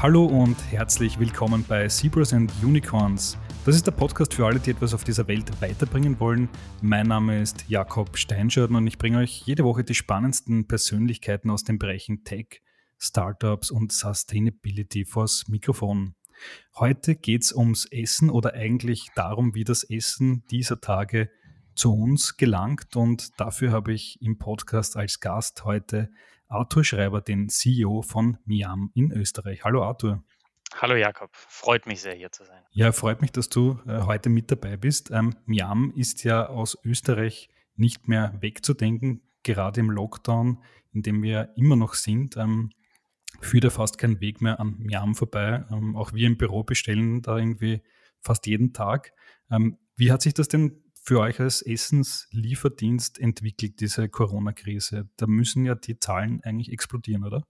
Hallo und herzlich willkommen bei Zebras and Unicorns. Das ist der Podcast für alle, die etwas auf dieser Welt weiterbringen wollen. Mein Name ist Jakob Steinscharten und ich bringe euch jede Woche die spannendsten Persönlichkeiten aus den Bereichen Tech, Startups und Sustainability vors Mikrofon. Heute geht es ums Essen oder eigentlich darum, wie das Essen dieser Tage zu uns gelangt und dafür habe ich im Podcast als Gast heute Arthur Schreiber, den CEO von Miam in Österreich. Hallo Arthur. Hallo Jakob, freut mich sehr hier zu sein. Ja, freut mich, dass du äh, heute mit dabei bist. Ähm, Miam ist ja aus Österreich nicht mehr wegzudenken, gerade im Lockdown, in dem wir immer noch sind. Ähm, führt ja fast kein Weg mehr an Miam vorbei. Ähm, auch wir im Büro bestellen da irgendwie fast jeden Tag. Ähm, wie hat sich das denn für euch als Essenslieferdienst entwickelt, diese Corona-Krise? Da müssen ja die Zahlen eigentlich explodieren, oder?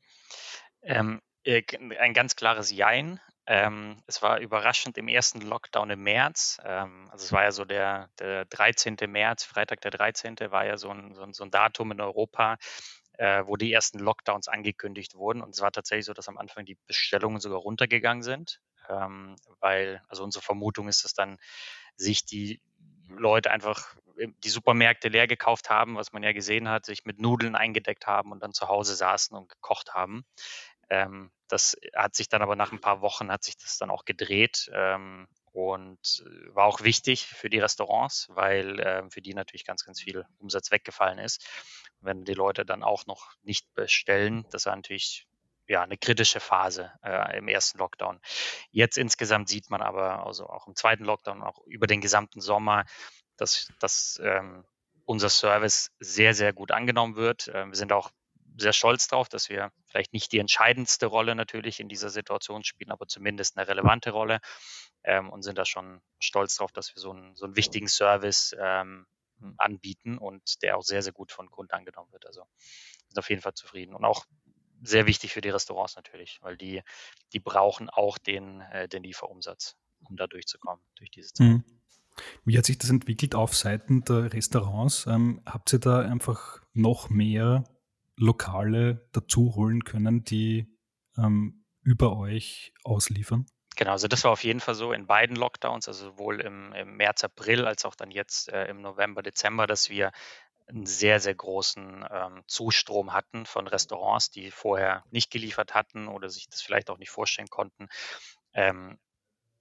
Ähm, äh, ein ganz klares Jein. Ähm, es war überraschend im ersten Lockdown im März. Ähm, also es war ja so der, der 13. März, Freitag der 13. war ja so ein, so ein, so ein Datum in Europa, äh, wo die ersten Lockdowns angekündigt wurden. Und es war tatsächlich so, dass am Anfang die Bestellungen sogar runtergegangen sind, ähm, weil, also unsere Vermutung ist, dass dann sich die Leute einfach die Supermärkte leer gekauft haben, was man ja gesehen hat, sich mit Nudeln eingedeckt haben und dann zu Hause saßen und gekocht haben. Ähm, das hat sich dann aber nach ein paar Wochen hat sich das dann auch gedreht ähm, und war auch wichtig für die Restaurants, weil äh, für die natürlich ganz, ganz viel Umsatz weggefallen ist. Wenn die Leute dann auch noch nicht bestellen, das war natürlich ja, eine kritische Phase äh, im ersten Lockdown. Jetzt insgesamt sieht man aber, also auch im zweiten Lockdown, auch über den gesamten Sommer, dass, dass ähm, unser Service sehr, sehr gut angenommen wird. Äh, wir sind auch sehr stolz darauf, dass wir vielleicht nicht die entscheidendste Rolle natürlich in dieser Situation spielen, aber zumindest eine relevante Rolle ähm, und sind da schon stolz darauf, dass wir so einen, so einen wichtigen Service ähm, anbieten und der auch sehr, sehr gut von Kunden angenommen wird. Also sind auf jeden Fall zufrieden. Und auch sehr wichtig für die Restaurants natürlich, weil die, die brauchen auch den, äh, den Lieferumsatz, um da durchzukommen, durch diese Zeit. Mhm. Wie hat sich das entwickelt auf Seiten der Restaurants? Ähm, habt ihr da einfach noch mehr Lokale dazu holen können, die ähm, über euch ausliefern? Genau, also das war auf jeden Fall so in beiden Lockdowns, also sowohl im, im März, April als auch dann jetzt äh, im November, Dezember, dass wir einen sehr, sehr großen ähm, Zustrom hatten von Restaurants, die vorher nicht geliefert hatten oder sich das vielleicht auch nicht vorstellen konnten. Ähm,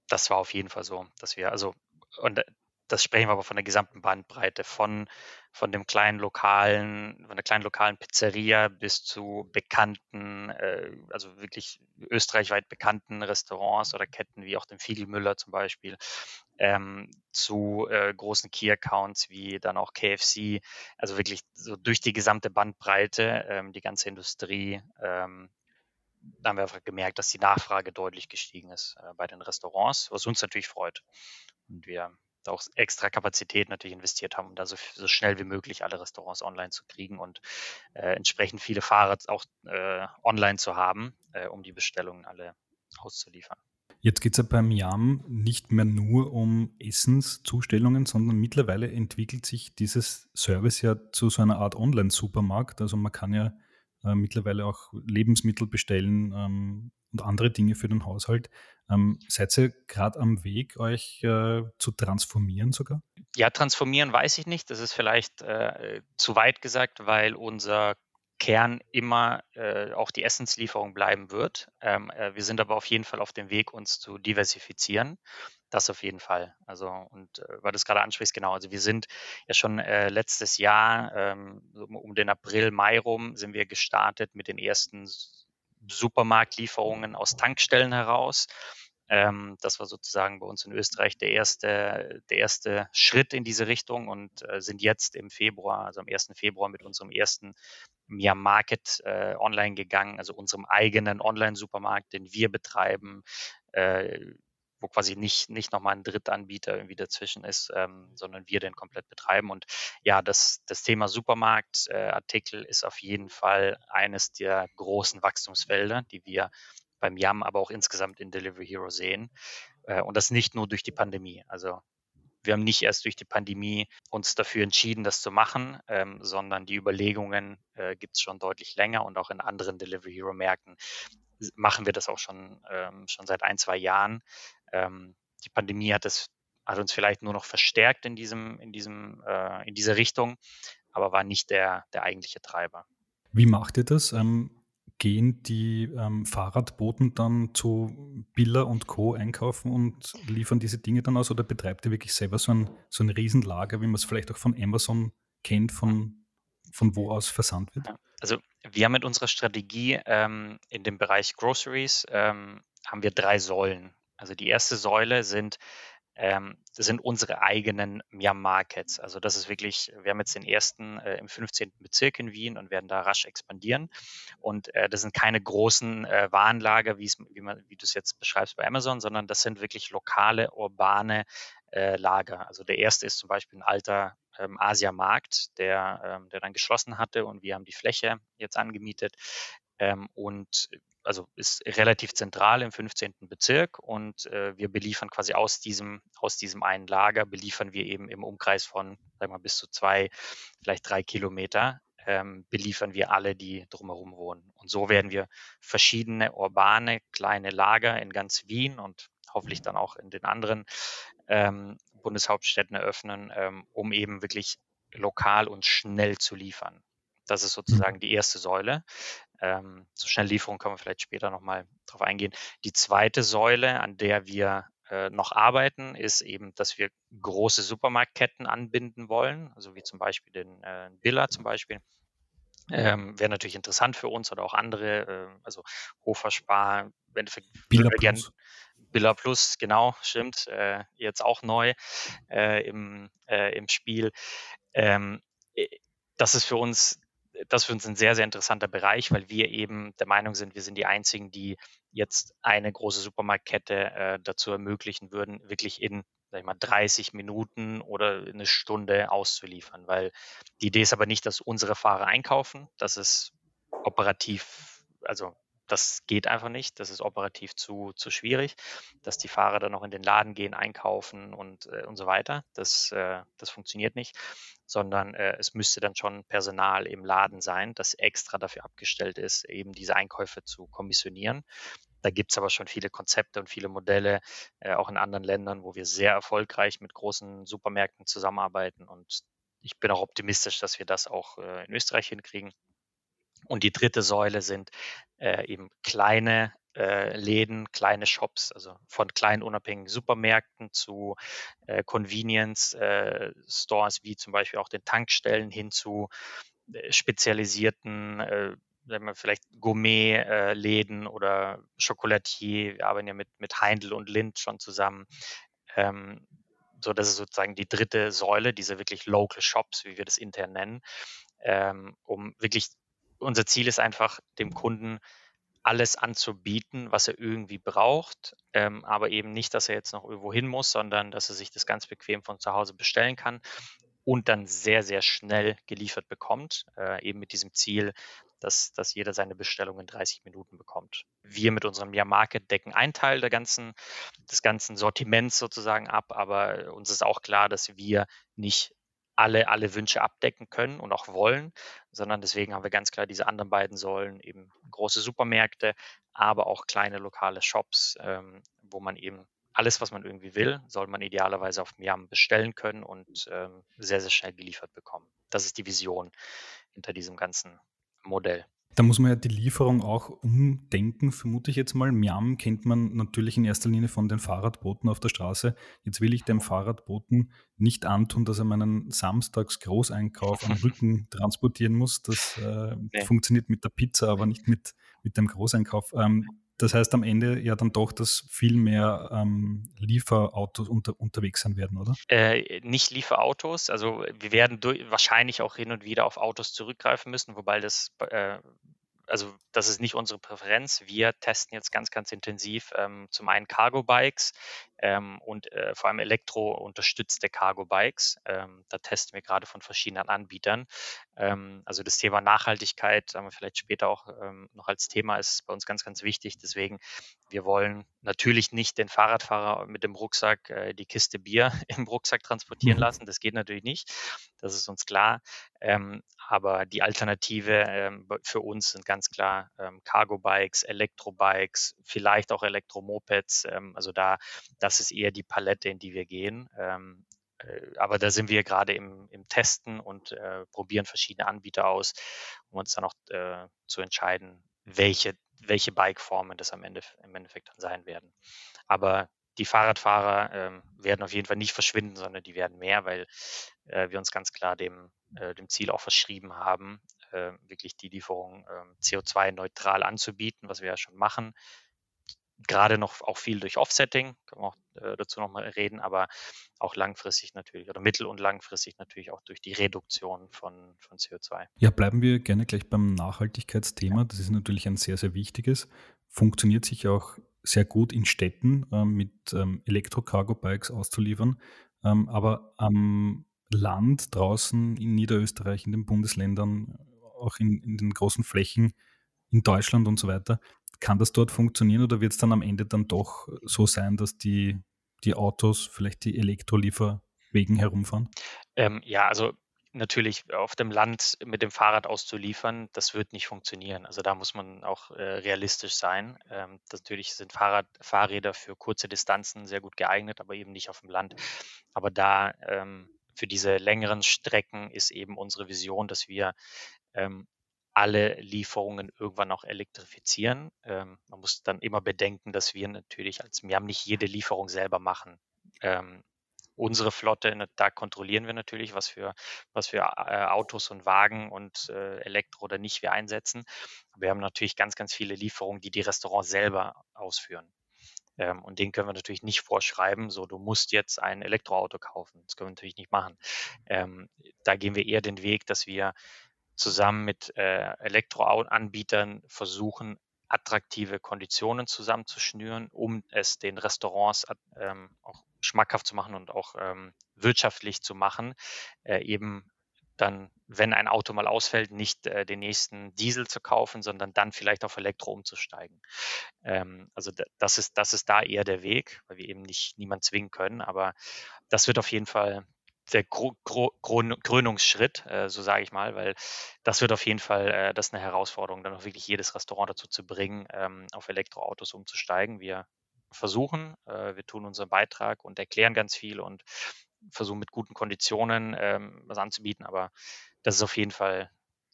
das war auf jeden Fall so, dass wir, also, und das sprechen wir aber von der gesamten Bandbreite, von, von dem kleinen lokalen, von der kleinen lokalen Pizzeria bis zu bekannten, äh, also wirklich österreichweit bekannten Restaurants oder Ketten wie auch dem Fiegelmüller zum Beispiel, ähm, zu äh, großen Key-Accounts wie dann auch KFC, also wirklich so durch die gesamte Bandbreite, ähm, die ganze Industrie, ähm, da haben wir einfach gemerkt, dass die Nachfrage deutlich gestiegen ist äh, bei den Restaurants, was uns natürlich freut. Und wir auch extra Kapazität natürlich investiert haben, um da so, so schnell wie möglich alle Restaurants online zu kriegen und äh, entsprechend viele Fahrer auch äh, online zu haben, äh, um die Bestellungen alle auszuliefern. Jetzt geht es ja beim YAM nicht mehr nur um Essenszustellungen, sondern mittlerweile entwickelt sich dieses Service ja zu so einer Art Online-Supermarkt. Also man kann ja äh, mittlerweile auch Lebensmittel bestellen ähm, und andere Dinge für den Haushalt. Ähm, seid ihr gerade am Weg, euch äh, zu transformieren sogar? Ja, transformieren weiß ich nicht. Das ist vielleicht äh, zu weit gesagt, weil unser Kern immer äh, auch die Essenslieferung bleiben wird. Ähm, äh, wir sind aber auf jeden Fall auf dem Weg, uns zu diversifizieren. Das auf jeden Fall. Also, und äh, weil du es gerade ansprichst, genau, also wir sind ja schon äh, letztes Jahr, ähm, um den April, Mai rum, sind wir gestartet mit den ersten Supermarktlieferungen aus Tankstellen heraus. Ähm, das war sozusagen bei uns in Österreich der erste, der erste Schritt in diese Richtung und äh, sind jetzt im Februar, also am 1. Februar mit unserem ersten Mia Market äh, online gegangen, also unserem eigenen Online-Supermarkt, den wir betreiben, äh, wo quasi nicht, nicht nochmal ein Drittanbieter irgendwie dazwischen ist, ähm, sondern wir den komplett betreiben. Und ja, das, das Thema Supermarktartikel äh, ist auf jeden Fall eines der großen Wachstumsfelder, die wir beim YAM, aber auch insgesamt in Delivery Hero sehen. Äh, und das nicht nur durch die Pandemie. Also wir haben nicht erst durch die Pandemie uns dafür entschieden, das zu machen, ähm, sondern die Überlegungen äh, gibt es schon deutlich länger und auch in anderen Delivery Hero Märkten machen wir das auch schon, ähm, schon seit ein, zwei Jahren. Ähm, die Pandemie hat es hat uns vielleicht nur noch verstärkt in diesem, in diesem, äh, in dieser Richtung, aber war nicht der, der eigentliche Treiber. Wie macht ihr das? Ähm, gehen die ähm, Fahrradboten dann zu Billa und Co. einkaufen und liefern diese Dinge dann aus oder betreibt ihr wirklich selber so ein, so ein Riesenlager, wie man es vielleicht auch von Amazon kennt, von, von wo aus versandt wird? Also wir haben mit unserer Strategie ähm, in dem Bereich Groceries ähm, haben wir drei Säulen. Also die erste Säule sind ähm, das sind unsere eigenen Miam Markets. Also das ist wirklich, wir haben jetzt den ersten äh, im 15. Bezirk in Wien und werden da rasch expandieren. Und äh, das sind keine großen äh, Warenlager, wie, wie du es jetzt beschreibst bei Amazon, sondern das sind wirklich lokale, urbane äh, Lager. Also der erste ist zum Beispiel ein alter ähm, Asiamarkt, der, ähm, der dann geschlossen hatte und wir haben die Fläche jetzt angemietet. Ähm, und also ist relativ zentral im 15. Bezirk und äh, wir beliefern quasi aus diesem, aus diesem einen Lager, beliefern wir eben im Umkreis von, sagen wir mal, bis zu zwei, vielleicht drei Kilometer, ähm, beliefern wir alle, die drumherum wohnen. Und so werden wir verschiedene urbane kleine Lager in ganz Wien und hoffentlich dann auch in den anderen ähm, Bundeshauptstädten eröffnen, ähm, um eben wirklich lokal und schnell zu liefern. Das ist sozusagen mhm. die erste Säule. Ähm, zur Schnelllieferung können wir vielleicht später nochmal drauf eingehen. Die zweite Säule, an der wir äh, noch arbeiten, ist eben, dass wir große Supermarktketten anbinden wollen, also wie zum Beispiel den äh, Billa zum Beispiel. Ähm, Wäre natürlich interessant für uns oder auch andere, äh, also Hofer Spar, im Endeffekt Billa Plus. Billa Plus, genau, stimmt, äh, jetzt auch neu äh, im, äh, im Spiel. Ähm, äh, das ist für uns das ist für uns ein sehr, sehr interessanter Bereich, weil wir eben der Meinung sind, wir sind die Einzigen, die jetzt eine große Supermarktkette äh, dazu ermöglichen würden, wirklich in sag ich mal, 30 Minuten oder eine Stunde auszuliefern. Weil die Idee ist aber nicht, dass unsere Fahrer einkaufen. Das ist operativ, also das geht einfach nicht. Das ist operativ zu, zu schwierig, dass die Fahrer dann noch in den Laden gehen, einkaufen und, äh, und so weiter. Das, äh, das funktioniert nicht, sondern äh, es müsste dann schon Personal im Laden sein, das extra dafür abgestellt ist, eben diese Einkäufe zu kommissionieren. Da gibt es aber schon viele Konzepte und viele Modelle, äh, auch in anderen Ländern, wo wir sehr erfolgreich mit großen Supermärkten zusammenarbeiten. Und ich bin auch optimistisch, dass wir das auch äh, in Österreich hinkriegen. Und die dritte Säule sind äh, eben kleine äh, Läden, kleine Shops, also von kleinen unabhängigen Supermärkten zu äh, Convenience äh, Stores, wie zum Beispiel auch den Tankstellen hin zu äh, spezialisierten äh, sagen wir vielleicht Gourmet-Läden oder Chocolatier. Wir arbeiten ja mit, mit Heindl und Lind schon zusammen. Ähm, so, das ist sozusagen die dritte Säule, diese wirklich Local Shops, wie wir das intern nennen, ähm, um wirklich unser Ziel ist einfach, dem Kunden alles anzubieten, was er irgendwie braucht, ähm, aber eben nicht, dass er jetzt noch irgendwo hin muss, sondern dass er sich das ganz bequem von zu Hause bestellen kann und dann sehr, sehr schnell geliefert bekommt, äh, eben mit diesem Ziel, dass, dass jeder seine Bestellung in 30 Minuten bekommt. Wir mit unserem Ja Market decken einen Teil der ganzen, des ganzen Sortiments sozusagen ab, aber uns ist auch klar, dass wir nicht alle, alle Wünsche abdecken können und auch wollen, sondern deswegen haben wir ganz klar diese anderen beiden Säulen, eben große Supermärkte, aber auch kleine lokale Shops, ähm, wo man eben alles, was man irgendwie will, soll man idealerweise auf Miam bestellen können und ähm, sehr, sehr schnell geliefert bekommen. Das ist die Vision hinter diesem ganzen Modell. Da muss man ja die Lieferung auch umdenken, vermute ich jetzt mal. Miam kennt man natürlich in erster Linie von den Fahrradboten auf der Straße. Jetzt will ich dem Fahrradboten nicht antun, dass er meinen Samstags-Großeinkauf am Rücken transportieren muss. Das äh, nee. funktioniert mit der Pizza, aber nicht mit, mit dem Großeinkauf. Ähm, das heißt am Ende ja dann doch, dass viel mehr ähm, Lieferautos unter, unterwegs sein werden, oder? Äh, nicht Lieferautos. Also wir werden durch, wahrscheinlich auch hin und wieder auf Autos zurückgreifen müssen, wobei das äh, also das ist nicht unsere Präferenz. Wir testen jetzt ganz, ganz intensiv ähm, zum einen Cargo-Bikes ähm, und äh, vor allem elektro-unterstützte Cargo-Bikes. Ähm, da testen wir gerade von verschiedenen Anbietern. Ähm, also das Thema Nachhaltigkeit, sagen wir vielleicht später auch ähm, noch als Thema, ist bei uns ganz, ganz wichtig. Deswegen, wir wollen natürlich nicht den Fahrradfahrer mit dem Rucksack äh, die Kiste Bier im Rucksack transportieren mhm. lassen. Das geht natürlich nicht. Das ist uns klar. Aber die Alternative ähm, für uns sind ganz klar ähm, Cargo-Bikes, Elektrobikes, vielleicht auch Elektromopeds. Ähm, also da, das ist eher die Palette, in die wir gehen. Ähm, äh, aber da sind wir gerade im, im Testen und äh, probieren verschiedene Anbieter aus, um uns dann auch äh, zu entscheiden, welche, welche Bike-Formen das am Ende im Endeffekt dann sein werden. Aber die Fahrradfahrer ähm, werden auf jeden Fall nicht verschwinden, sondern die werden mehr, weil äh, wir uns ganz klar dem, äh, dem Ziel auch verschrieben haben, äh, wirklich die Lieferung ähm, CO2-neutral anzubieten, was wir ja schon machen. Gerade noch auch viel durch Offsetting, können wir auch äh, dazu nochmal reden, aber auch langfristig natürlich oder mittel- und langfristig natürlich auch durch die Reduktion von, von CO2. Ja, bleiben wir gerne gleich beim Nachhaltigkeitsthema. Das ist natürlich ein sehr, sehr wichtiges. Funktioniert sich auch sehr gut in Städten äh, mit ähm, Elektro-Cargo-Bikes auszuliefern. Ähm, aber am Land draußen in Niederösterreich, in den Bundesländern, auch in, in den großen Flächen in Deutschland und so weiter, kann das dort funktionieren oder wird es dann am Ende dann doch so sein, dass die, die Autos vielleicht die Elektrolieferwegen herumfahren? Ähm, ja, also natürlich auf dem Land mit dem Fahrrad auszuliefern, das wird nicht funktionieren. Also da muss man auch äh, realistisch sein. Ähm, natürlich sind Fahrrad, Fahrräder für kurze Distanzen sehr gut geeignet, aber eben nicht auf dem Land. Aber da ähm, für diese längeren Strecken ist eben unsere Vision, dass wir ähm, alle Lieferungen irgendwann auch elektrifizieren. Ähm, man muss dann immer bedenken, dass wir natürlich als, wir haben nicht jede Lieferung selber machen. Ähm, unsere Flotte, ne, da kontrollieren wir natürlich, was für, was für äh, Autos und Wagen und äh, Elektro oder nicht wir einsetzen. Wir haben natürlich ganz, ganz viele Lieferungen, die die Restaurants selber ausführen. Ähm, und denen können wir natürlich nicht vorschreiben, so du musst jetzt ein Elektroauto kaufen. Das können wir natürlich nicht machen. Ähm, da gehen wir eher den Weg, dass wir zusammen mit äh, Elektroanbietern versuchen, attraktive Konditionen zusammenzuschnüren, um es den Restaurants ähm, auch schmackhaft zu machen und auch ähm, wirtschaftlich zu machen, äh, eben dann, wenn ein Auto mal ausfällt, nicht äh, den nächsten Diesel zu kaufen, sondern dann vielleicht auf Elektro umzusteigen. Ähm, also das ist, das ist da eher der Weg, weil wir eben nicht niemand zwingen können, aber das wird auf jeden Fall der Gro Gro Krönungsschritt, äh, so sage ich mal, weil das wird auf jeden Fall, äh, das ist eine Herausforderung, dann auch wirklich jedes Restaurant dazu zu bringen, ähm, auf Elektroautos umzusteigen. Wir versuchen. Äh, wir tun unseren Beitrag und erklären ganz viel und versuchen mit guten Konditionen ähm, was anzubieten, aber das ist auf jeden Fall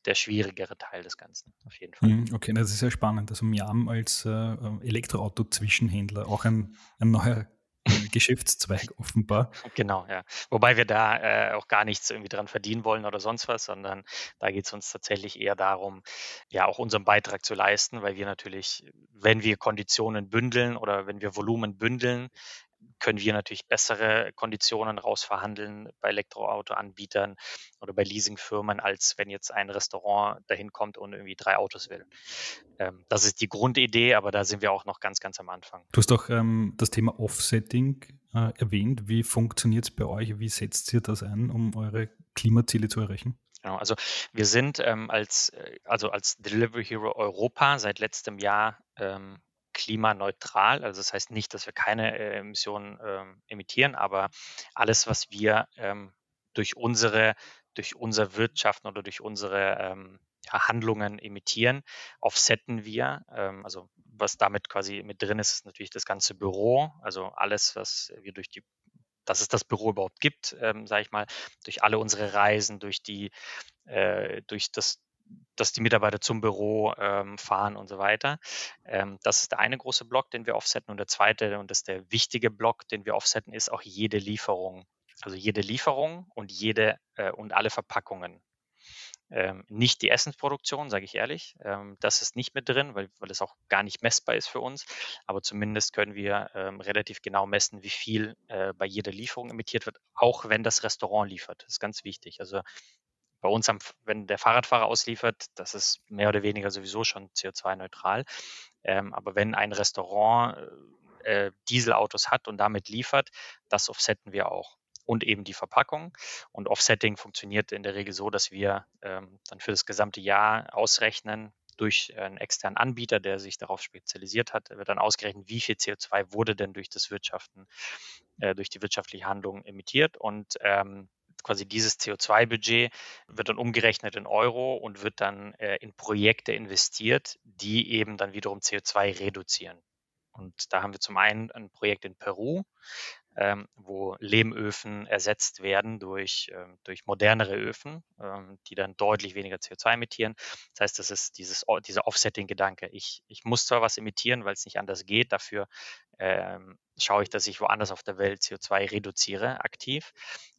der schwierigere Teil des Ganzen. Auf jeden Fall. Mhm, okay, das ist sehr spannend. Also Miam als äh, Elektroauto-Zwischenhändler, auch ein, ein neuer Geschäftszweig offenbar. Genau, ja. Wobei wir da äh, auch gar nichts irgendwie dran verdienen wollen oder sonst was, sondern da geht es uns tatsächlich eher darum, ja auch unseren Beitrag zu leisten, weil wir natürlich, wenn wir Konditionen bündeln oder wenn wir Volumen bündeln, können wir natürlich bessere Konditionen rausverhandeln bei Elektroautoanbietern oder bei Leasingfirmen, als wenn jetzt ein Restaurant dahin kommt und irgendwie drei Autos will. Ähm, das ist die Grundidee, aber da sind wir auch noch ganz, ganz am Anfang. Du hast auch ähm, das Thema Offsetting äh, erwähnt. Wie funktioniert es bei euch? Wie setzt ihr das ein, um eure Klimaziele zu erreichen? Genau, also wir sind ähm, als, äh, also als Delivery Hero Europa seit letztem Jahr ähm, klimaneutral. Also das heißt nicht, dass wir keine äh, Emissionen ähm, emittieren, aber alles, was wir ähm, durch unsere, durch unser Wirtschaften oder durch unsere ähm, Handlungen emittieren, offsetten wir. Ähm, also was damit quasi mit drin ist, ist natürlich das ganze Büro, also alles, was wir durch die dass es das Büro überhaupt gibt, ähm, sage ich mal, durch alle unsere Reisen, durch die, äh, durch das dass die Mitarbeiter zum Büro ähm, fahren und so weiter. Ähm, das ist der eine große Block, den wir offsetten. Und der zweite, und das ist der wichtige Block, den wir offsetten, ist auch jede Lieferung. Also jede Lieferung und jede äh, und alle Verpackungen. Ähm, nicht die Essensproduktion, sage ich ehrlich. Ähm, das ist nicht mit drin, weil, weil es auch gar nicht messbar ist für uns. Aber zumindest können wir ähm, relativ genau messen, wie viel äh, bei jeder Lieferung emittiert wird, auch wenn das Restaurant liefert. Das ist ganz wichtig. Also bei uns, am, wenn der Fahrradfahrer ausliefert, das ist mehr oder weniger sowieso schon CO2-neutral. Ähm, aber wenn ein Restaurant äh, Dieselautos hat und damit liefert, das offsetten wir auch. Und eben die Verpackung. Und Offsetting funktioniert in der Regel so, dass wir ähm, dann für das gesamte Jahr ausrechnen, durch einen externen Anbieter, der sich darauf spezialisiert hat, wird dann ausgerechnet, wie viel CO2 wurde denn durch das Wirtschaften, äh, durch die wirtschaftliche Handlung emittiert und ähm, quasi dieses CO2-Budget wird dann umgerechnet in Euro und wird dann äh, in Projekte investiert, die eben dann wiederum CO2 reduzieren. Und da haben wir zum einen ein Projekt in Peru, ähm, wo Lehmöfen ersetzt werden durch, ähm, durch modernere Öfen, ähm, die dann deutlich weniger CO2 emittieren. Das heißt, das ist dieses, dieser Offsetting-Gedanke. Ich, ich muss zwar was emittieren, weil es nicht anders geht. Dafür ähm, schaue ich, dass ich woanders auf der Welt CO2 reduziere aktiv.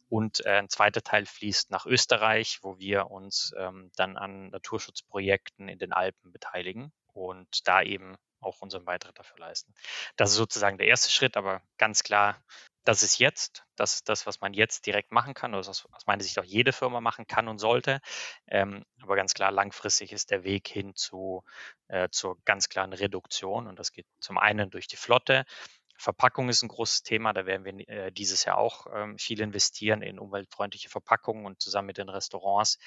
Und äh, ein zweiter Teil fließt nach Österreich, wo wir uns ähm, dann an Naturschutzprojekten in den Alpen beteiligen und da eben auch unseren Beitrag dafür leisten. Das ist sozusagen der erste Schritt, aber ganz klar, das ist jetzt, das ist das, was man jetzt direkt machen kann, oder was aus meiner Sicht auch jede Firma machen kann und sollte. Ähm, aber ganz klar, langfristig ist der Weg hin zu, äh, zur ganz klaren Reduktion und das geht zum einen durch die Flotte, Verpackung ist ein großes Thema. Da werden wir äh, dieses Jahr auch ähm, viel investieren in umweltfreundliche Verpackungen und zusammen mit den Restaurants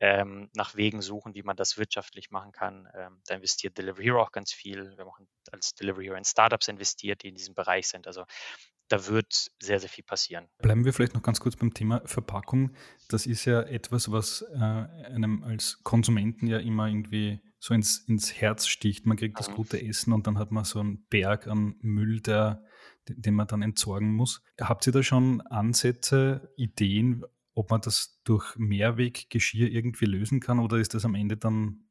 ähm, nach Wegen suchen, wie man das wirtschaftlich machen kann. Ähm, da investiert Delivery Hero auch ganz viel. Wir haben als Delivery Hero in Startups investiert, die in diesem Bereich sind. Also da wird sehr, sehr viel passieren. Bleiben wir vielleicht noch ganz kurz beim Thema Verpackung. Das ist ja etwas, was äh, einem als Konsumenten ja immer irgendwie so ins, ins Herz sticht. Man kriegt das mhm. gute Essen und dann hat man so einen Berg an Müll, der, den man dann entsorgen muss. Habt ihr da schon Ansätze, Ideen, ob man das durch Mehrweggeschirr irgendwie lösen kann oder ist das am Ende dann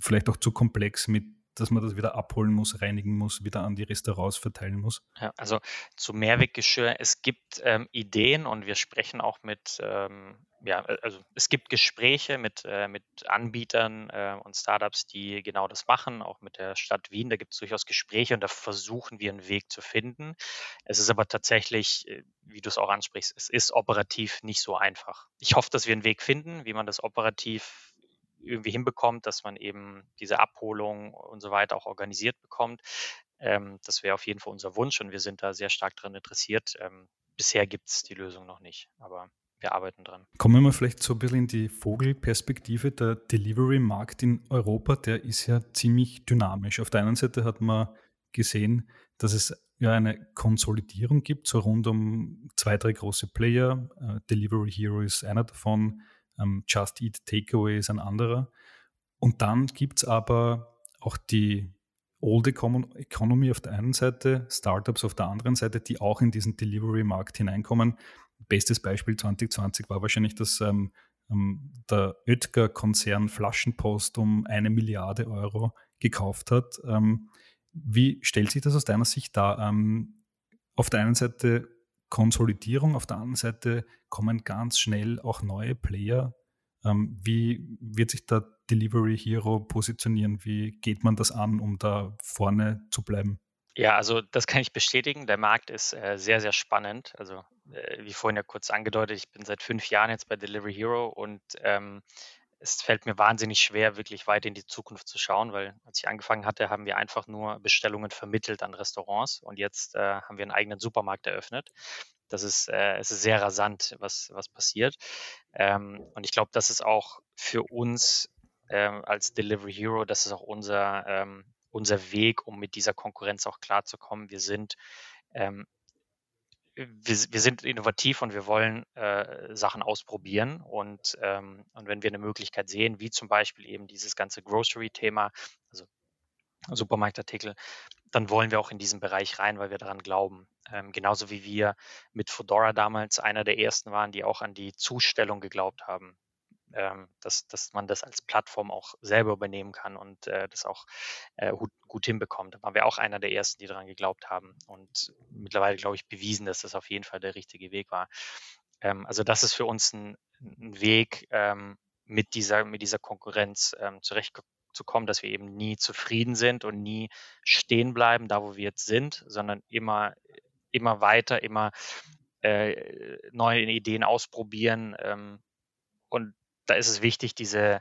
vielleicht auch zu komplex mit dass man das wieder abholen muss, reinigen muss, wieder an die Restaurants verteilen muss? Ja, also zu Mehrweggeschirr, es gibt ähm, Ideen und wir sprechen auch mit, ähm, ja, äh, also es gibt Gespräche mit, äh, mit Anbietern äh, und Startups, die genau das machen, auch mit der Stadt Wien. Da gibt es durchaus Gespräche und da versuchen wir einen Weg zu finden. Es ist aber tatsächlich, äh, wie du es auch ansprichst, es ist operativ nicht so einfach. Ich hoffe, dass wir einen Weg finden, wie man das operativ irgendwie hinbekommt, dass man eben diese Abholung und so weiter auch organisiert bekommt. Ähm, das wäre auf jeden Fall unser Wunsch und wir sind da sehr stark daran interessiert. Ähm, bisher gibt es die Lösung noch nicht, aber wir arbeiten dran. Kommen wir mal vielleicht so ein bisschen in die Vogelperspektive. Der Delivery-Markt in Europa, der ist ja ziemlich dynamisch. Auf der einen Seite hat man gesehen, dass es ja eine Konsolidierung gibt, so rund um zwei, drei große Player. Uh, Delivery Hero ist einer davon, ähm, Just Eat Takeaway ist ein anderer. Und dann gibt es aber auch die Old Economy auf der einen Seite, Startups auf der anderen Seite, die auch in diesen Delivery-Markt hineinkommen. Bestes Beispiel 2020 war wahrscheinlich, dass ähm, ähm, der Oetker-Konzern Flaschenpost um eine Milliarde Euro gekauft hat. Ähm, wie stellt sich das aus deiner Sicht dar? Ähm, auf der einen Seite Konsolidierung, auf der anderen Seite kommen ganz schnell auch neue Player. Ähm, wie wird sich der Delivery Hero positionieren? Wie geht man das an, um da vorne zu bleiben? Ja, also das kann ich bestätigen. Der Markt ist äh, sehr, sehr spannend. Also äh, wie vorhin ja kurz angedeutet, ich bin seit fünf Jahren jetzt bei Delivery Hero und ähm, es fällt mir wahnsinnig schwer, wirklich weit in die Zukunft zu schauen, weil als ich angefangen hatte, haben wir einfach nur Bestellungen vermittelt an Restaurants und jetzt äh, haben wir einen eigenen Supermarkt eröffnet. Das ist, äh, es ist sehr rasant, was, was passiert. Ähm, und ich glaube, das ist auch für uns ähm, als Delivery Hero, das ist auch unser, ähm, unser Weg, um mit dieser Konkurrenz auch klarzukommen. Wir sind ähm, wir, wir, sind innovativ und wir wollen äh, Sachen ausprobieren. Und, ähm, und wenn wir eine Möglichkeit sehen, wie zum Beispiel eben dieses ganze Grocery-Thema, also Supermarktartikel, dann wollen wir auch in diesen Bereich rein, weil wir daran glauben. Ähm, genauso wie wir mit Fedora damals einer der ersten waren, die auch an die Zustellung geglaubt haben ähm, dass, dass man das als Plattform auch selber übernehmen kann und äh, das auch äh, gut, gut hinbekommt. Da waren wir auch einer der ersten, die daran geglaubt haben und mittlerweile, glaube ich, bewiesen, dass das auf jeden Fall der richtige Weg war. Ähm, also das ist für uns ein, ein Weg, ähm, mit, dieser, mit dieser Konkurrenz ähm, zurechtzukommen, dass wir eben nie zufrieden sind und nie stehen bleiben, da wo wir jetzt sind, sondern immer, immer weiter, immer äh, neue Ideen ausprobieren ähm, und da ist es wichtig, diese,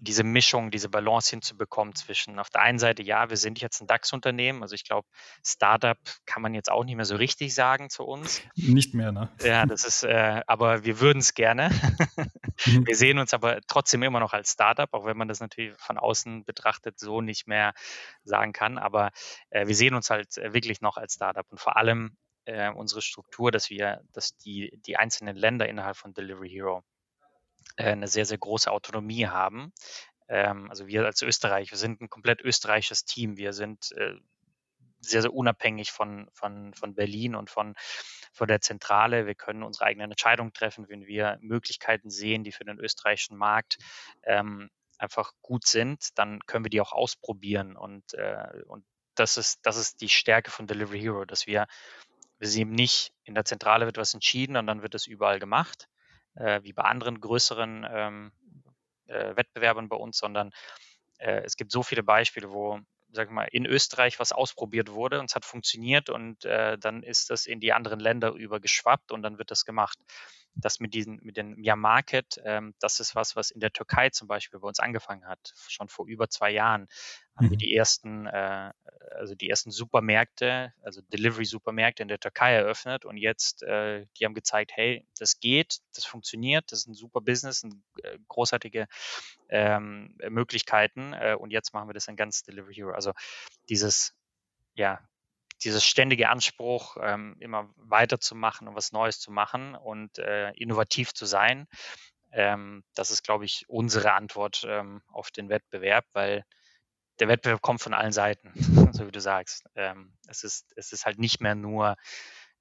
diese Mischung, diese Balance hinzubekommen zwischen auf der einen Seite, ja, wir sind jetzt ein DAX-Unternehmen, also ich glaube, Startup kann man jetzt auch nicht mehr so richtig sagen zu uns. Nicht mehr, ne? Ja, das ist, äh, aber wir würden es gerne. Mhm. wir sehen uns aber trotzdem immer noch als Startup, auch wenn man das natürlich von außen betrachtet so nicht mehr sagen kann, aber äh, wir sehen uns halt äh, wirklich noch als Startup und vor allem äh, unsere Struktur, dass wir, dass die, die einzelnen Länder innerhalb von Delivery Hero äh, eine sehr, sehr große Autonomie haben. Ähm, also wir als Österreich, wir sind ein komplett österreichisches Team. Wir sind äh, sehr, sehr unabhängig von, von, von Berlin und von, von der Zentrale. Wir können unsere eigenen Entscheidungen treffen, wenn wir Möglichkeiten sehen, die für den österreichischen Markt ähm, einfach gut sind, dann können wir die auch ausprobieren. Und, äh, und das, ist, das ist die Stärke von Delivery Hero, dass wir, wir sehen nicht, in der Zentrale wird was entschieden und dann wird es überall gemacht, äh, wie bei anderen größeren ähm, äh, Wettbewerbern bei uns, sondern äh, es gibt so viele Beispiele, wo sag mal, in Österreich was ausprobiert wurde und es hat funktioniert und äh, dann ist das in die anderen Länder übergeschwappt und dann wird das gemacht. Das mit diesen, mit dem Ja Market, ähm, das ist was, was in der Türkei zum Beispiel bei uns angefangen hat, schon vor über zwei Jahren haben wir mhm. die ersten, äh, also die ersten Supermärkte, also Delivery-Supermärkte in der Türkei eröffnet und jetzt, äh, die haben gezeigt, hey, das geht, das funktioniert, das ist ein super Business, ein, äh, großartige ähm, Möglichkeiten äh, und jetzt machen wir das in ganz Delivery Hero. Also dieses, ja, dieses ständige Anspruch, ähm, immer weiterzumachen und was Neues zu machen und äh, innovativ zu sein, ähm, das ist, glaube ich, unsere Antwort ähm, auf den Wettbewerb, weil der Wettbewerb kommt von allen Seiten, so wie du sagst. Ähm, es, ist, es ist halt nicht mehr nur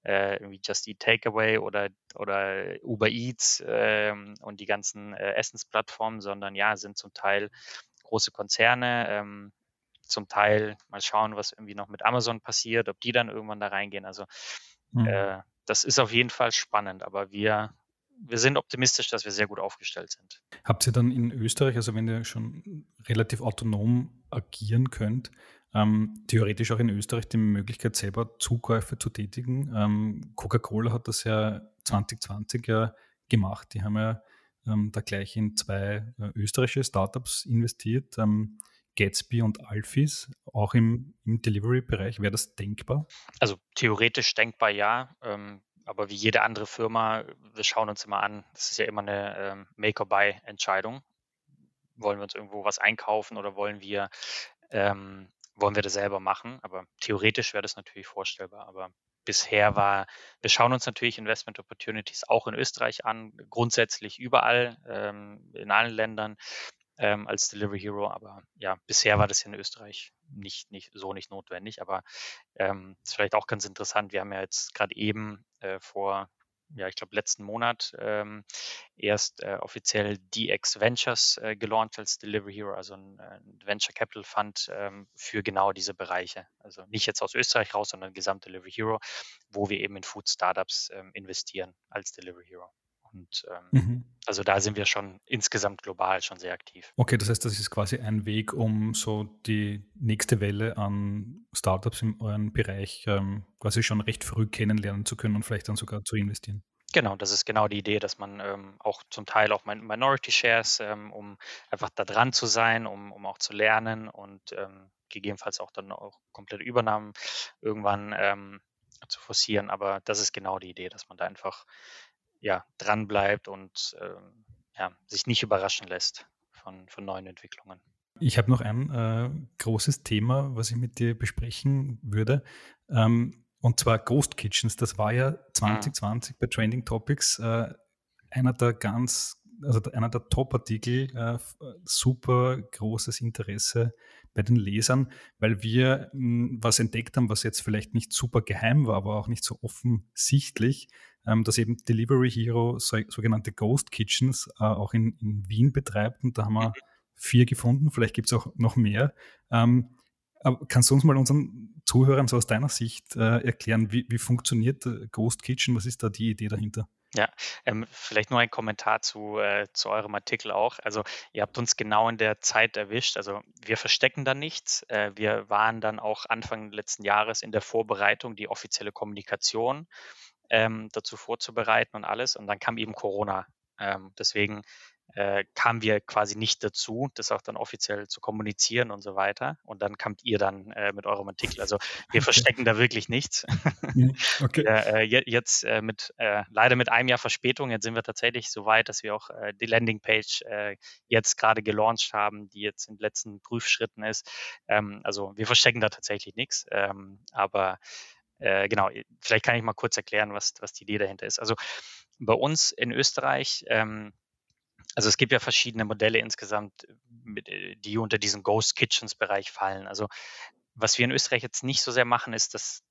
äh, Just Eat Takeaway oder, oder Uber Eats ähm, und die ganzen äh, Essensplattformen, sondern ja, sind zum Teil große Konzerne, ähm, zum Teil mal schauen, was irgendwie noch mit Amazon passiert, ob die dann irgendwann da reingehen. Also mhm. äh, das ist auf jeden Fall spannend, aber wir wir sind optimistisch, dass wir sehr gut aufgestellt sind. Habt ihr dann in Österreich, also wenn ihr schon relativ autonom agieren könnt, ähm, theoretisch auch in Österreich die Möglichkeit, selber Zukäufe zu tätigen? Ähm, Coca-Cola hat das ja 2020 ja gemacht. Die haben ja ähm, da gleich in zwei äh, österreichische Startups investiert. Ähm, Gatsby und Alphys, auch im, im Delivery-Bereich, wäre das denkbar? Also theoretisch denkbar ja. Ähm, aber wie jede andere Firma, wir schauen uns immer an, das ist ja immer eine ähm, Make-or-Buy-Entscheidung. Wollen wir uns irgendwo was einkaufen oder wollen wir, ähm, wollen wir das selber machen? Aber theoretisch wäre das natürlich vorstellbar. Aber bisher war, wir schauen uns natürlich Investment Opportunities auch in Österreich an, grundsätzlich überall, ähm, in allen Ländern ähm, als Delivery Hero. Aber ja, bisher war das in Österreich nicht, nicht so nicht notwendig. Aber ähm, ist vielleicht auch ganz interessant. Wir haben ja jetzt gerade eben äh, vor ja, ich glaube, letzten Monat ähm, erst äh, offiziell DX Ventures äh, gelauncht als Delivery Hero, also ein, ein Venture Capital Fund ähm, für genau diese Bereiche. Also nicht jetzt aus Österreich raus, sondern Gesamt Delivery Hero, wo wir eben in Food Startups ähm, investieren als Delivery Hero. Und ähm, mhm. also da sind wir schon insgesamt global schon sehr aktiv. Okay, das heißt, das ist quasi ein Weg, um so die nächste Welle an Startups in eurem Bereich ähm, quasi schon recht früh kennenlernen zu können und vielleicht dann sogar zu investieren. Genau, das ist genau die Idee, dass man ähm, auch zum Teil auch Minority Shares, ähm, um einfach da dran zu sein, um, um auch zu lernen und ähm, gegebenenfalls auch dann auch komplette Übernahmen irgendwann ähm, zu forcieren. Aber das ist genau die Idee, dass man da einfach ja, dran bleibt und ähm, ja, sich nicht überraschen lässt von, von neuen Entwicklungen. Ich habe noch ein äh, großes Thema, was ich mit dir besprechen würde. Ähm, und zwar Ghost Kitchens. Das war ja 2020 mhm. bei Trending Topics äh, einer der ganz, also einer der Top-Artikel, äh, super großes Interesse bei den Lesern, weil wir mh, was entdeckt haben, was jetzt vielleicht nicht super geheim war, aber auch nicht so offensichtlich, ähm, dass eben Delivery Hero so, sogenannte Ghost Kitchens äh, auch in, in, Wien betreibt und da haben wir mhm. vier gefunden, vielleicht gibt es auch noch mehr. Ähm, aber kannst du uns mal unseren Zuhörern so aus deiner Sicht äh, erklären, wie, wie funktioniert Ghost Kitchen? Was ist da die Idee dahinter? Ja, ähm, vielleicht nur ein Kommentar zu, äh, zu eurem Artikel auch. Also ihr habt uns genau in der Zeit erwischt. Also wir verstecken da nichts. Äh, wir waren dann auch Anfang letzten Jahres in der Vorbereitung, die offizielle Kommunikation ähm, dazu vorzubereiten und alles. Und dann kam eben Corona. Ähm, deswegen äh, kamen wir quasi nicht dazu, das auch dann offiziell zu kommunizieren und so weiter. Und dann kamt ihr dann äh, mit eurem Artikel. Also wir okay. verstecken da wirklich nichts. Okay. äh, jetzt äh, mit äh, leider mit einem Jahr Verspätung, jetzt sind wir tatsächlich so weit, dass wir auch äh, die Landingpage jetzt gerade gelauncht haben, die jetzt in den letzten Prüfschritten ist. Ähm, also wir verstecken da tatsächlich nichts. Ähm, aber genau, vielleicht kann ich mal kurz erklären, was, was die Idee dahinter ist. Also bei uns in Österreich, ähm, also es gibt ja verschiedene Modelle insgesamt, äh, die unter diesen Ghost Kitchens Bereich fallen. Also was wir in Österreich jetzt nicht so sehr machen, ist, dass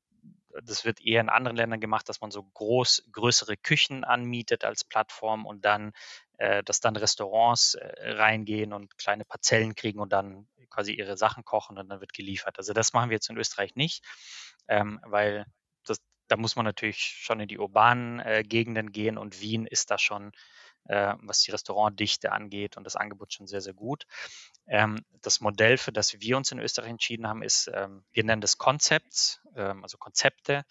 das wird eher in anderen Ländern gemacht, dass man so groß, größere Küchen anmietet als Plattform und dann, äh, dass dann Restaurants äh, reingehen und kleine Parzellen kriegen und dann quasi ihre Sachen kochen und dann wird geliefert. Also das machen wir jetzt in Österreich nicht, ähm, weil das, da muss man natürlich schon in die urbanen äh, Gegenden gehen und Wien ist da schon äh, was die Restaurantdichte angeht und das Angebot schon sehr, sehr gut. Ähm, das Modell, für das wir uns in Österreich entschieden haben, ist, ähm, wir nennen das Concepts, ähm, also Konzepte.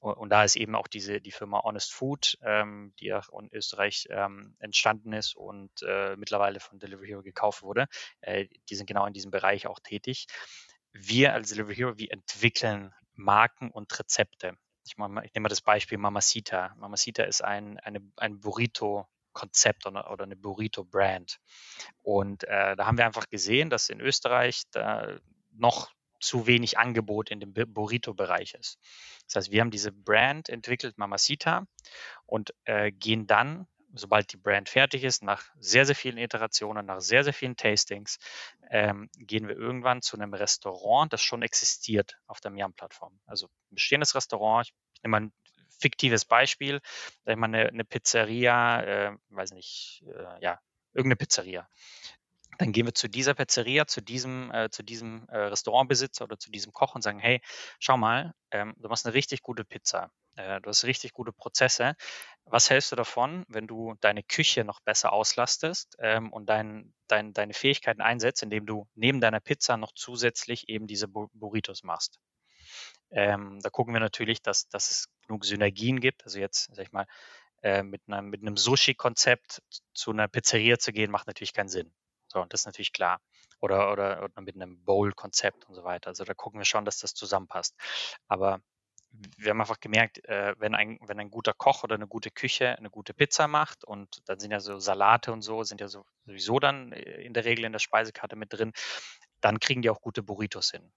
Und da ist eben auch diese, die Firma Honest Food, ähm, die auch in Österreich ähm, entstanden ist und äh, mittlerweile von Delivery Hero gekauft wurde. Äh, die sind genau in diesem Bereich auch tätig. Wir als Delivery Hero, wir entwickeln Marken und Rezepte. Ich, mal, ich nehme mal das Beispiel Mamacita. Mamacita ist ein, eine, ein Burrito Konzept oder, oder eine Burrito-Brand. Und äh, da haben wir einfach gesehen, dass in Österreich da noch zu wenig Angebot in dem Burrito-Bereich ist. Das heißt, wir haben diese Brand entwickelt, Mamacita, und äh, gehen dann, sobald die Brand fertig ist, nach sehr, sehr vielen Iterationen, nach sehr, sehr vielen Tastings, ähm, gehen wir irgendwann zu einem Restaurant, das schon existiert auf der Miam-Plattform. Also ein bestehendes Restaurant, ich nehme mal fiktives Beispiel, sag ich mal, eine, eine Pizzeria, äh, weiß nicht, äh, ja, irgendeine Pizzeria. Dann gehen wir zu dieser Pizzeria, zu diesem, äh, zu diesem äh, Restaurantbesitzer oder zu diesem Koch und sagen, hey, schau mal, ähm, du machst eine richtig gute Pizza. Äh, du hast richtig gute Prozesse. Was hältst du davon, wenn du deine Küche noch besser auslastest ähm, und dein, dein, deine Fähigkeiten einsetzt, indem du neben deiner Pizza noch zusätzlich eben diese Burritos machst? Ähm, da gucken wir natürlich, dass, dass es genug Synergien gibt. Also jetzt, sag ich mal, äh, mit, einem, mit einem Sushi-Konzept zu einer Pizzeria zu gehen, macht natürlich keinen Sinn. So, und das ist natürlich klar. Oder, oder, oder mit einem Bowl-Konzept und so weiter. Also da gucken wir schon, dass das zusammenpasst. Aber wir haben einfach gemerkt, äh, wenn, ein, wenn ein guter Koch oder eine gute Küche eine gute Pizza macht und dann sind ja so Salate und so, sind ja so, sowieso dann äh, in der Regel in der Speisekarte mit drin, dann kriegen die auch gute Burritos hin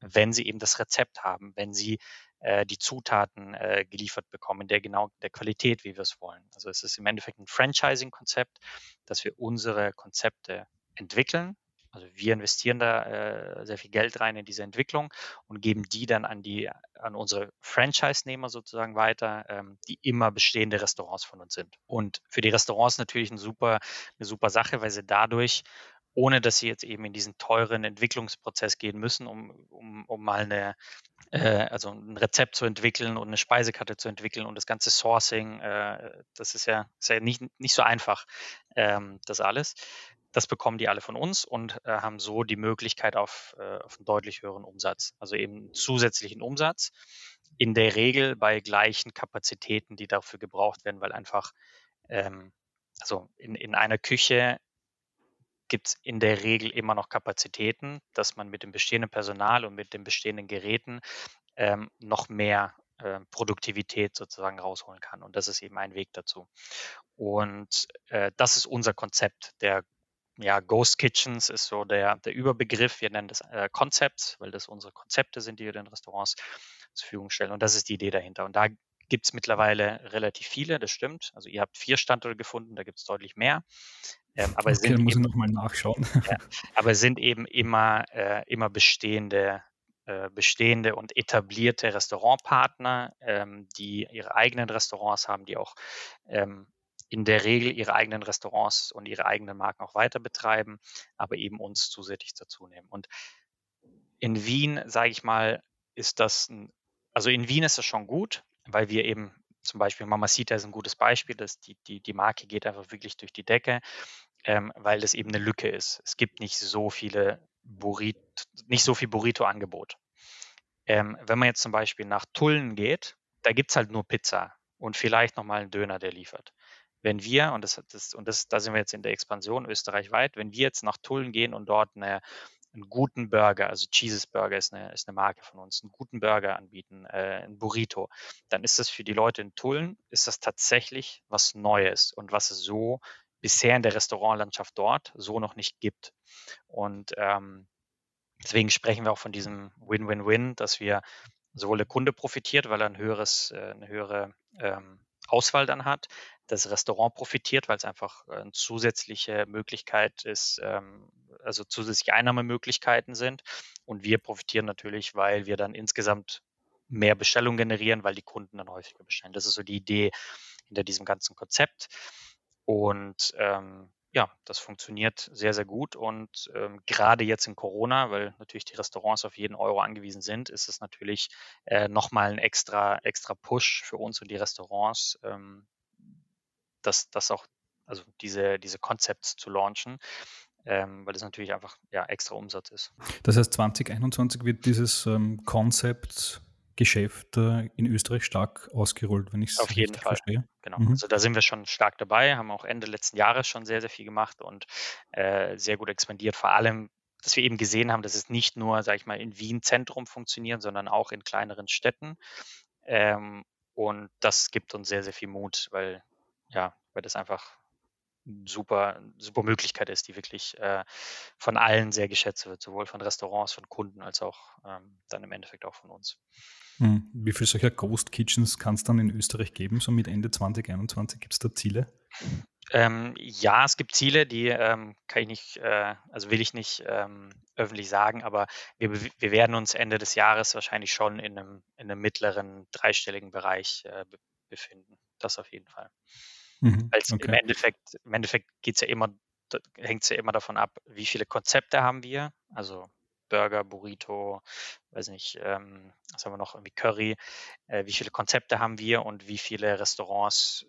wenn sie eben das Rezept haben, wenn sie äh, die Zutaten äh, geliefert bekommen, der genau der Qualität, wie wir es wollen. Also es ist im Endeffekt ein Franchising-Konzept, dass wir unsere Konzepte entwickeln. Also wir investieren da äh, sehr viel Geld rein in diese Entwicklung und geben die dann an die an unsere Franchise-Nehmer sozusagen weiter, ähm, die immer bestehende Restaurants von uns sind. Und für die Restaurants natürlich ein super, eine super Sache, weil sie dadurch ohne dass sie jetzt eben in diesen teuren Entwicklungsprozess gehen müssen, um, um, um mal eine, äh, also ein Rezept zu entwickeln und eine Speisekarte zu entwickeln und das ganze Sourcing, äh, das ist ja, ist ja nicht, nicht so einfach, ähm, das alles. Das bekommen die alle von uns und äh, haben so die Möglichkeit auf, äh, auf einen deutlich höheren Umsatz, also eben zusätzlichen Umsatz. In der Regel bei gleichen Kapazitäten, die dafür gebraucht werden, weil einfach ähm, also in, in einer Küche gibt es in der Regel immer noch Kapazitäten, dass man mit dem bestehenden Personal und mit den bestehenden Geräten ähm, noch mehr äh, Produktivität sozusagen rausholen kann. Und das ist eben ein Weg dazu. Und äh, das ist unser Konzept. Der ja, Ghost Kitchens ist so der, der Überbegriff. Wir nennen das äh, Concepts, weil das unsere Konzepte sind, die wir den Restaurants zur Verfügung stellen. Und das ist die Idee dahinter. Und da gibt es mittlerweile relativ viele, das stimmt. Also ihr habt vier Standorte gefunden, da gibt es deutlich mehr. Ähm, aber okay, sind muss eben, ich nochmal nachschauen. Ja, aber sind eben immer, äh, immer bestehende, äh, bestehende und etablierte Restaurantpartner, ähm, die ihre eigenen Restaurants haben, die auch ähm, in der Regel ihre eigenen Restaurants und ihre eigenen Marken auch weiter betreiben, aber eben uns zusätzlich dazu nehmen. Und in Wien, sage ich mal, ist das, ein, also in Wien ist das schon gut, weil wir eben zum Beispiel Mamacita ist ein gutes Beispiel, dass die, die, die Marke geht einfach wirklich durch die Decke ähm, weil das eben eine Lücke ist. Es gibt nicht so viele Burrito, nicht so viel Burrito-Angebot. Ähm, wenn man jetzt zum Beispiel nach Tullen geht, da gibt es halt nur Pizza und vielleicht nochmal einen Döner, der liefert. Wenn wir, und das, das, und das, da sind wir jetzt in der Expansion österreichweit, wenn wir jetzt nach Tullen gehen und dort eine, einen guten Burger, also Cheeses Burger ist eine, ist eine Marke von uns, einen guten Burger anbieten, äh, ein Burrito, dann ist das für die Leute in Tullen, ist das tatsächlich was Neues und was es so bisher in der Restaurantlandschaft dort so noch nicht gibt. Und ähm, deswegen sprechen wir auch von diesem Win-Win-Win, dass wir sowohl der Kunde profitiert, weil er ein höheres, äh, eine höhere ähm, Auswahl dann hat. Das Restaurant profitiert, weil es einfach eine zusätzliche Möglichkeit ist, ähm, also zusätzliche Einnahmemöglichkeiten sind. Und wir profitieren natürlich, weil wir dann insgesamt mehr Bestellungen generieren, weil die Kunden dann häufiger bestellen. Das ist so die Idee hinter diesem ganzen Konzept. Und ähm, ja, das funktioniert sehr, sehr gut. Und ähm, gerade jetzt in Corona, weil natürlich die Restaurants auf jeden Euro angewiesen sind, ist es natürlich äh, nochmal ein extra, extra Push für uns und die Restaurants, ähm, das, das auch, also diese, diese Concepts zu launchen. Ähm, weil das natürlich einfach ja, extra Umsatz ist. Das heißt, 2021 wird dieses ähm, Konzept Geschäft äh, in Österreich stark ausgerollt, wenn ich es Auf jeden Fall. verstehe. Genau. Mhm. Also da sind wir schon stark dabei, haben auch Ende letzten Jahres schon sehr, sehr viel gemacht und äh, sehr gut expandiert. Vor allem, dass wir eben gesehen haben, dass es nicht nur, sage ich mal, in Wien Zentrum funktioniert, sondern auch in kleineren Städten. Ähm, und das gibt uns sehr, sehr viel Mut, weil ja, weil das einfach super, super Möglichkeit ist, die wirklich äh, von allen sehr geschätzt wird, sowohl von Restaurants, von Kunden als auch ähm, dann im Endeffekt auch von uns. Hm. Wie viele solcher Ghost Kitchens kann es dann in Österreich geben? So mit Ende 2021 gibt es da Ziele? Ähm, ja, es gibt Ziele, die ähm, kann ich nicht, äh, also will ich nicht ähm, öffentlich sagen, aber wir, wir werden uns Ende des Jahres wahrscheinlich schon in einem, in einem mittleren dreistelligen Bereich äh, befinden. Das auf jeden Fall. Mhm, Weil okay. im Endeffekt, im Endeffekt geht's ja immer, hängt es ja immer davon ab, wie viele Konzepte haben wir. Also Burger, Burrito, weiß nicht, ähm, was haben wir noch, irgendwie Curry, äh, wie viele Konzepte haben wir und wie viele Restaurants,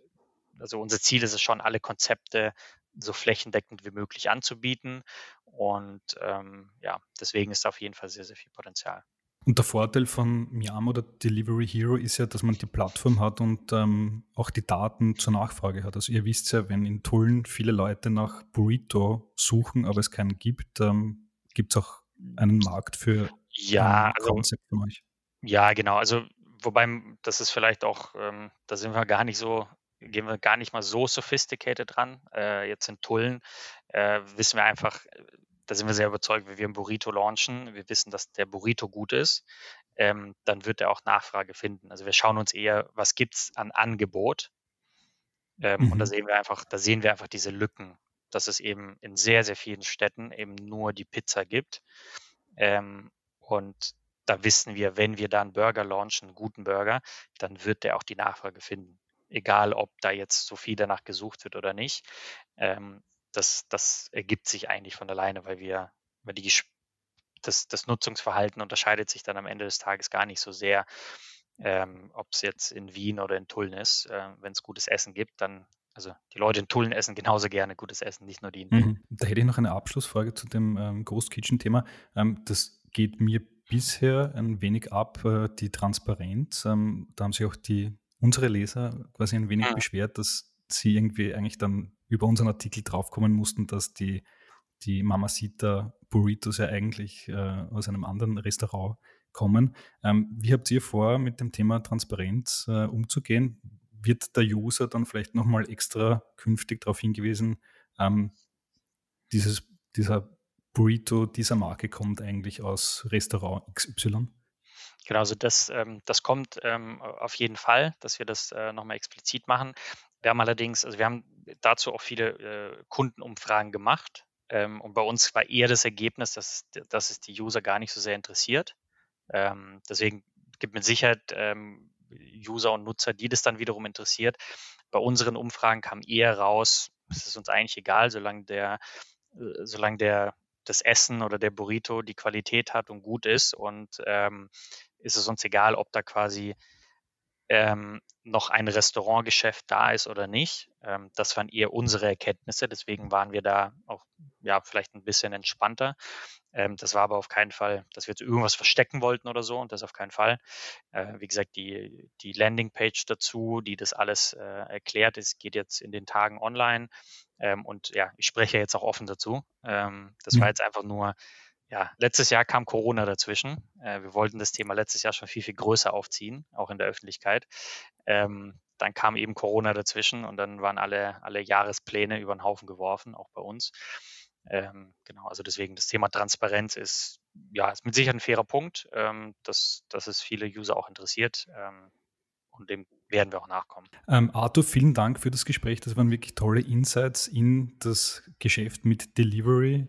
also unser Ziel ist es schon, alle Konzepte so flächendeckend wie möglich anzubieten und ähm, ja, deswegen ist da auf jeden Fall sehr, sehr viel Potenzial. Und der Vorteil von Miam oder Delivery Hero ist ja, dass man die Plattform hat und ähm, auch die Daten zur Nachfrage hat. Also ihr wisst ja, wenn in Tulln viele Leute nach Burrito suchen, aber es keinen gibt, ähm, gibt es auch einen Markt für ja, also, Konzept von euch. Ja, genau. Also wobei das ist vielleicht auch, ähm, da sind wir gar nicht so, gehen wir gar nicht mal so sophisticated dran. Äh, jetzt in Tullen äh, wissen wir einfach, da sind wir sehr überzeugt, wenn wir einen Burrito launchen, wir wissen, dass der Burrito gut ist, ähm, dann wird er auch Nachfrage finden. Also wir schauen uns eher, was gibt es an Angebot. Ähm, mhm. Und da mhm. sehen wir einfach, da sehen wir einfach diese Lücken dass es eben in sehr, sehr vielen Städten eben nur die Pizza gibt. Ähm, und da wissen wir, wenn wir da einen Burger launchen, einen guten Burger, dann wird der auch die Nachfrage finden. Egal, ob da jetzt so viel danach gesucht wird oder nicht. Das, das ergibt sich eigentlich von alleine, weil wir, weil die, das, das Nutzungsverhalten unterscheidet sich dann am Ende des Tages gar nicht so sehr, ähm, ob es jetzt in Wien oder in Tulln ist. Äh, Wenn es gutes Essen gibt, dann also die Leute in Tulln essen genauso gerne gutes Essen, nicht nur die in mhm. Da hätte ich noch eine Abschlussfrage zu dem ähm, Ghost Kitchen-Thema. Ähm, das geht mir bisher ein wenig ab, äh, die Transparenz. Ähm, da haben sich auch die, unsere Leser quasi ein wenig ja. Mhm. beschwert, dass sie irgendwie eigentlich dann über unseren Artikel draufkommen mussten, dass die, die Mamacita Burritos ja eigentlich äh, aus einem anderen Restaurant kommen. Ähm, wie habt ihr vor, mit dem Thema Transparenz äh, umzugehen? wird der User dann vielleicht nochmal extra künftig darauf hingewiesen, ähm, dieses, dieser Burrito dieser Marke kommt eigentlich aus Restaurant XY? Genau, also das, ähm, das kommt ähm, auf jeden Fall, dass wir das äh, nochmal explizit machen. Wir haben allerdings, also wir haben dazu auch viele äh, Kundenumfragen gemacht. Ähm, und bei uns war eher das Ergebnis, dass, dass es die User gar nicht so sehr interessiert. Ähm, deswegen gibt mit Sicherheit ähm, User und Nutzer, die das dann wiederum interessiert. Bei unseren Umfragen kam eher raus, es ist uns eigentlich egal, solange der, äh, solange der das Essen oder der Burrito die Qualität hat und gut ist und ähm, ist es uns egal, ob da quasi ähm, noch ein Restaurantgeschäft da ist oder nicht. Ähm, das waren eher unsere Erkenntnisse, deswegen waren wir da auch ja vielleicht ein bisschen entspannter. Ähm, das war aber auf keinen Fall, dass wir jetzt irgendwas verstecken wollten oder so und das auf keinen Fall. Äh, wie gesagt, die, die Landingpage dazu, die das alles äh, erklärt, ist, geht jetzt in den Tagen online. Ähm, und ja, ich spreche jetzt auch offen dazu. Ähm, das war mhm. jetzt einfach nur ja, letztes Jahr kam Corona dazwischen. Äh, wir wollten das Thema letztes Jahr schon viel, viel größer aufziehen, auch in der Öffentlichkeit. Ähm, dann kam eben Corona dazwischen und dann waren alle, alle Jahrespläne über den Haufen geworfen, auch bei uns. Ähm, genau, also deswegen das Thema Transparenz ist ja, ist mit Sicherheit ein fairer Punkt, ähm, dass, dass es viele User auch interessiert. Ähm, und dem werden wir auch nachkommen. Ähm, Arthur, vielen Dank für das Gespräch. Das waren wirklich tolle Insights in das Geschäft mit Delivery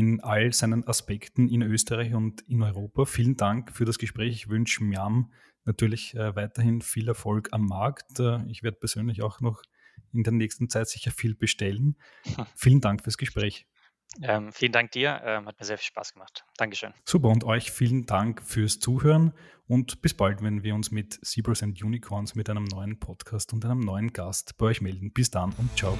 in all seinen Aspekten in Österreich und in Europa. Vielen Dank für das Gespräch. Ich wünsche Miam natürlich äh, weiterhin viel Erfolg am Markt. Äh, ich werde persönlich auch noch in der nächsten Zeit sicher viel bestellen. Vielen Dank fürs Gespräch. Ähm, vielen Dank dir, ähm, hat mir sehr viel Spaß gemacht. Dankeschön. Super und euch vielen Dank fürs Zuhören und bis bald, wenn wir uns mit Zebras and Unicorns mit einem neuen Podcast und einem neuen Gast bei euch melden. Bis dann und ciao.